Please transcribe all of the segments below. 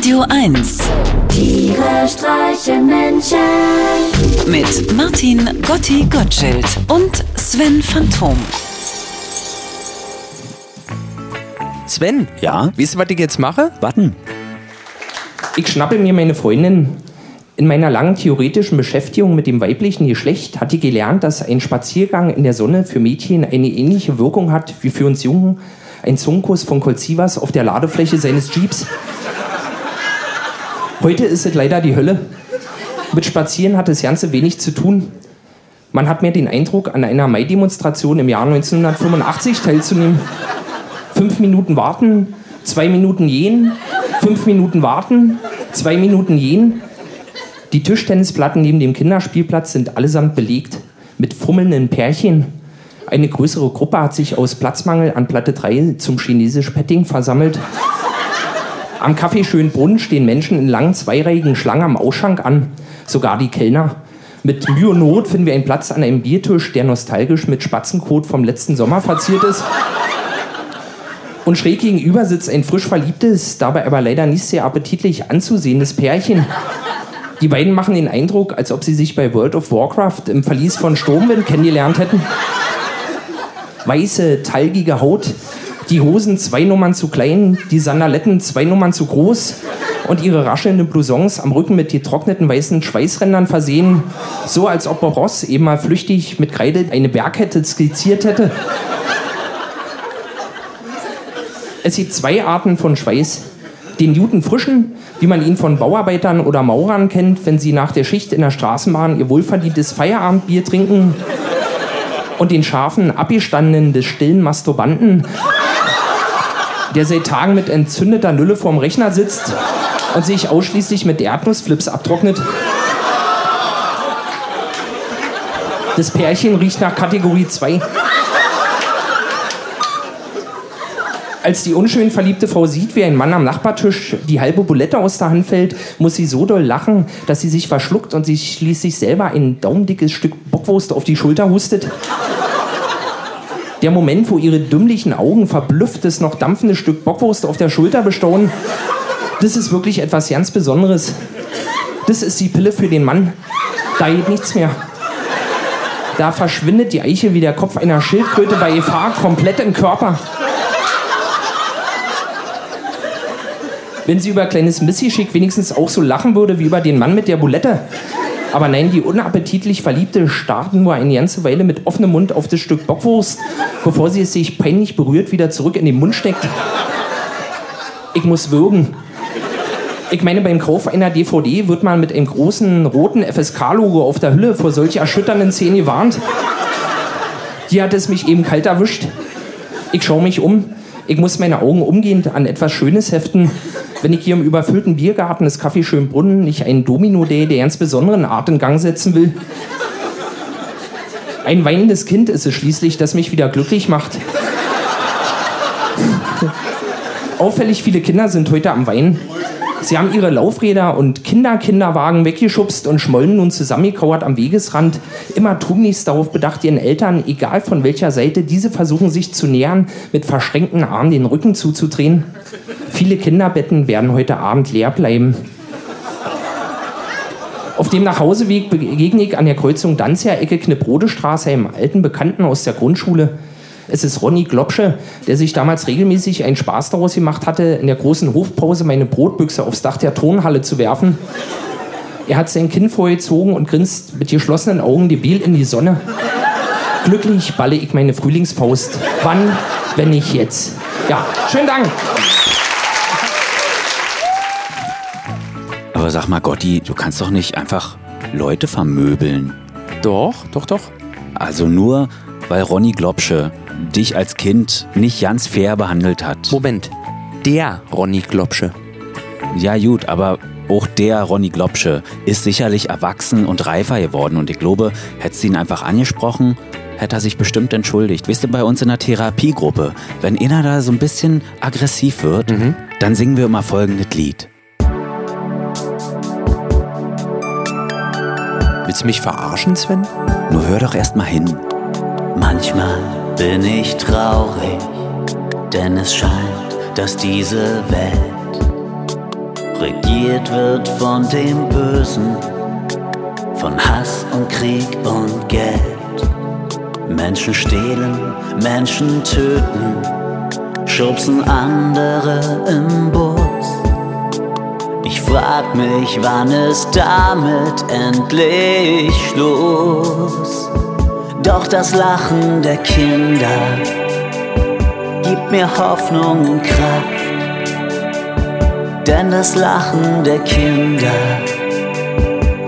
Radio 1. Tiere streichen Menschen. Mit Martin Gotti Gottschild und Sven Phantom. Sven, Ja? weißt du, was ich jetzt mache? Warten. Ich schnappe mir meine Freundin. In meiner langen theoretischen Beschäftigung mit dem weiblichen Geschlecht hat die gelernt, dass ein Spaziergang in der Sonne für Mädchen eine ähnliche Wirkung hat wie für uns Jungen ein Zungenkuss von Colt Sievers auf der Ladefläche seines Jeeps. Heute ist es leider die Hölle. Mit Spazieren hat das Ganze wenig zu tun. Man hat mehr den Eindruck, an einer Mai-Demonstration im Jahr 1985 teilzunehmen. Fünf Minuten warten, zwei Minuten gehen, fünf Minuten warten, zwei Minuten gehen. Die Tischtennisplatten neben dem Kinderspielplatz sind allesamt belegt mit fummelnden Pärchen. Eine größere Gruppe hat sich aus Platzmangel an Platte 3 zum chinesisch Petting versammelt. Am Café Schönbrunn stehen Menschen in langen zweireihigen Schlangen am Ausschank an, sogar die Kellner. Mit Mühe und Not finden wir einen Platz an einem Biertisch, der nostalgisch mit Spatzenkot vom letzten Sommer verziert ist. Und schräg gegenüber sitzt ein frisch verliebtes, dabei aber leider nicht sehr appetitlich anzusehendes Pärchen. Die beiden machen den Eindruck, als ob sie sich bei World of Warcraft im Verlies von Sturmwind kennengelernt hätten. Weiße, talgige Haut, die Hosen zwei Nummern zu klein, die Sandaletten zwei Nummern zu groß und ihre raschelnden Blousons am Rücken mit getrockneten weißen Schweißrändern versehen, so als ob Ross eben mal flüchtig mit Kreide eine Bergkette skizziert hätte. Es gibt zwei Arten von Schweiß. Den guten frischen, wie man ihn von Bauarbeitern oder Maurern kennt, wenn sie nach der Schicht in der Straßenbahn ihr wohlverdientes Feierabendbier trinken. Und den scharfen, abgestandenen des stillen Masturbanten, der seit Tagen mit entzündeter Nülle vorm Rechner sitzt und sich ausschließlich mit Erdnussflips abtrocknet. Das Pärchen riecht nach Kategorie 2. Als die unschön verliebte Frau sieht, wie ein Mann am Nachbartisch die halbe Bulette aus der Hand fällt, muss sie so doll lachen, dass sie sich verschluckt und sich schließlich selber ein daumendickes Stück Bockwurst auf die Schulter hustet. Der Moment, wo ihre dümmlichen Augen verblüfftes, noch dampfendes Stück Bockwurst auf der Schulter bestaunen, das ist wirklich etwas ganz Besonderes. Das ist die Pille für den Mann. Da geht nichts mehr. Da verschwindet die Eiche wie der Kopf einer Schildkröte bei Gefahr komplett im Körper. Wenn sie über kleines Missgeschick wenigstens auch so lachen würde wie über den Mann mit der Bulette. Aber nein, die unappetitlich Verliebte starrt nur eine ganze Weile mit offenem Mund auf das Stück Bockwurst, bevor sie es sich peinlich berührt wieder zurück in den Mund steckt. Ich muss würgen. Ich meine, beim Kauf einer DVD wird man mit einem großen roten FSK-Logo auf der Hülle vor solch erschütternden Szenen gewarnt. Hier hat es mich eben kalt erwischt. Ich schaue mich um. Ich muss meine Augen umgehend an etwas Schönes heften. Wenn ich hier im überfüllten Biergarten des Café Schönbrunn nicht einen Domino-Day der ganz besonderen Art in Gang setzen will. Ein weinendes Kind ist es schließlich, das mich wieder glücklich macht. Auffällig viele Kinder sind heute am Weinen. Sie haben ihre Laufräder und Kinderkinderwagen weggeschubst und schmollen nun zusammengekauert am Wegesrand, immer tunlichst darauf bedacht, ihren Eltern, egal von welcher Seite, diese versuchen sich zu nähern, mit verschränkten Armen den Rücken zuzudrehen. Viele Kinderbetten werden heute Abend leer bleiben. Auf dem Nachhauseweg begegne ich an der Kreuzung Danziger-Ecke Knipprode-Straße einem alten Bekannten aus der Grundschule. Es ist Ronny Globsche, der sich damals regelmäßig einen Spaß daraus gemacht hatte, in der großen Hofpause meine Brotbüchse aufs Dach der Tonhalle zu werfen. Er hat sein Kinn vorgezogen und grinst mit geschlossenen Augen debil in die Sonne. Glücklich balle ich meine Frühlingsfaust. Wann, wenn nicht jetzt? Ja, schönen Dank. Aber sag mal, Gotti, du kannst doch nicht einfach Leute vermöbeln. Doch, doch, doch. Also nur, weil Ronny Globsche dich als Kind nicht ganz fair behandelt hat. Moment. Der Ronny Globsche. Ja gut, aber auch der Ronny Globsche ist sicherlich erwachsen und reifer geworden und ich glaube, hättest du ihn einfach angesprochen, hätte er sich bestimmt entschuldigt. Wisst ihr, bei uns in der Therapiegruppe, wenn einer da so ein bisschen aggressiv wird, dann singen wir immer folgendes Lied. Willst du mich verarschen, Sven? Nur hör doch erst mal hin. Manchmal bin ich traurig, denn es scheint, dass diese Welt regiert wird von dem Bösen, von Hass und Krieg und Geld. Menschen stehlen, Menschen töten, schubsen andere im Bus. Ich frag mich, wann ist damit endlich Schluss? Doch das Lachen der Kinder gibt mir Hoffnung und Kraft. Denn das Lachen der Kinder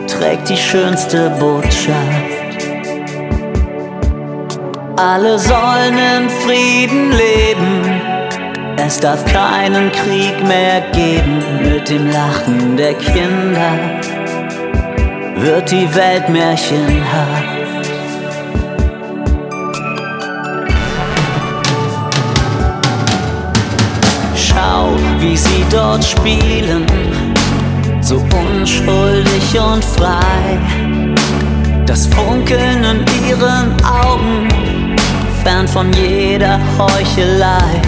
trägt die schönste Botschaft. Alle sollen in Frieden leben. Es darf keinen Krieg mehr geben. Mit dem Lachen der Kinder wird die Welt märchenhaft. Dort spielen, so unschuldig und frei. Das Funkeln in ihren Augen fern von jeder Heuchelei.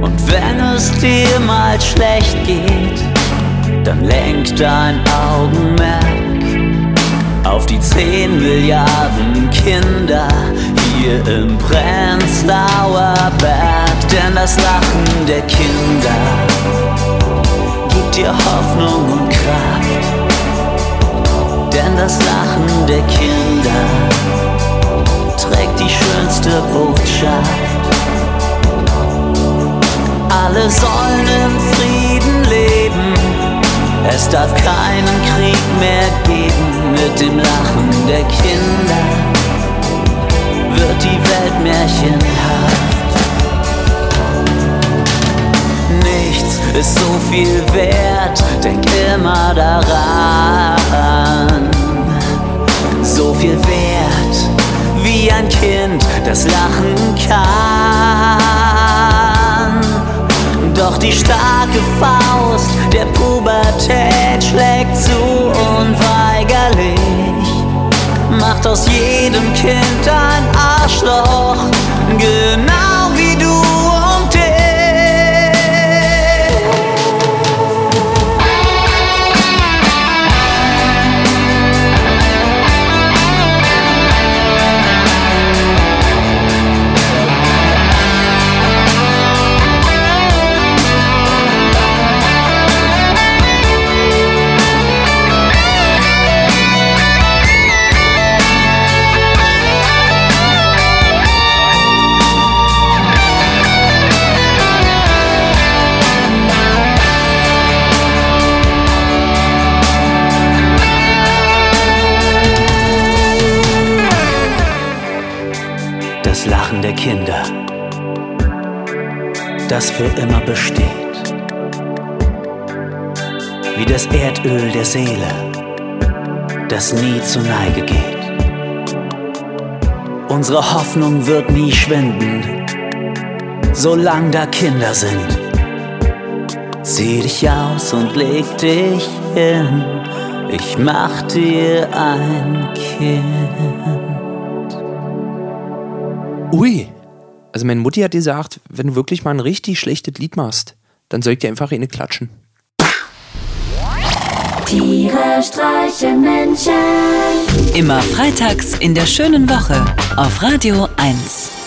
Und wenn es dir mal schlecht geht, dann lenk dein Augenmerk auf die 10 Milliarden Kinder hier im Prenzlauer Berg. Denn das Lachen der Kinder gibt dir Hoffnung und Kraft. Denn das Lachen der Kinder trägt die schönste Botschaft. Alle sollen im Frieden leben, es darf keinen Krieg mehr geben. Mit dem Lachen der Kinder wird die Welt märchenhaft. Nichts ist so viel wert, denk immer daran. So viel wert wie ein Kind, das lachen kann. Doch die starke Faust der Pubertät schlägt zu unweigerlich, macht aus jedem Kind ein Arschloch, genau Das Lachen der Kinder, das für immer besteht. Wie das Erdöl der Seele, das nie zu Neige geht. Unsere Hoffnung wird nie schwinden, solange da Kinder sind. Zieh dich aus und leg dich hin, ich mach dir ein Kind. Ui. Also meine Mutti hat gesagt, wenn du wirklich mal ein richtig schlechtes Lied machst, dann soll ich dir einfach eine klatschen. Tiere streichen Menschen. Immer freitags in der schönen Woche auf Radio 1.